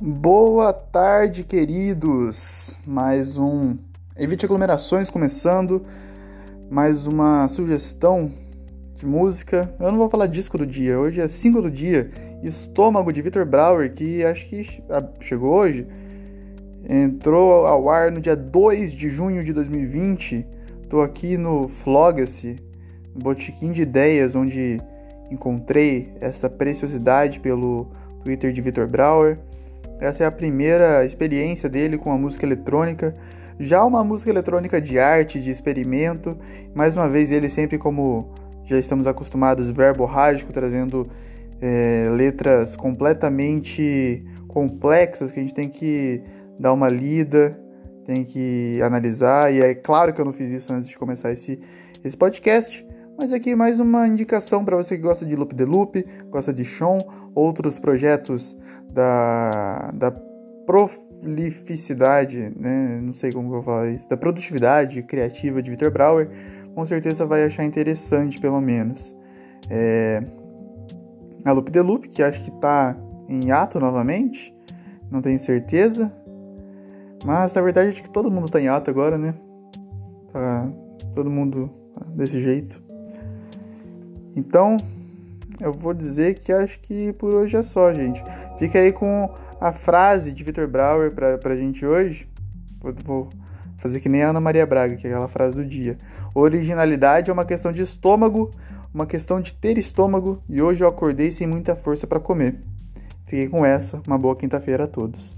Boa tarde, queridos! Mais um Evite Aglomerações começando, mais uma sugestão de música. Eu não vou falar disco do dia, hoje é single do dia, Estômago de Victor Brauer, que acho que ah, chegou hoje. Entrou ao ar no dia 2 de junho de 2020. Tô aqui no Flogacy, botiquim de ideias, onde encontrei essa preciosidade pelo Twitter de Victor Brauer. Essa é a primeira experiência dele com a música eletrônica. Já uma música eletrônica de arte, de experimento. Mais uma vez, ele sempre como já estamos acostumados, verborrágico, trazendo é, letras completamente complexas que a gente tem que dar uma lida, tem que analisar. E é claro que eu não fiz isso antes de começar esse, esse podcast. Mas aqui mais uma indicação para você que gosta de Loop de Loop, gosta de Sean, outros projetos da, da prolificidade, né? não sei como eu vou falar isso, da produtividade criativa de Victor Brauer, com certeza vai achar interessante, pelo menos. É... A Loop de Loop, que acho que está em ato novamente, não tenho certeza, mas na verdade acho que todo mundo está em ato agora, né? Tá todo mundo desse jeito. Então, eu vou dizer que acho que por hoje é só, gente. Fica aí com a frase de Victor Brauer pra, pra gente hoje. Vou, vou fazer que nem a Ana Maria Braga, que é aquela frase do dia. Originalidade é uma questão de estômago, uma questão de ter estômago, e hoje eu acordei sem muita força para comer. Fiquei com essa. Uma boa quinta-feira a todos.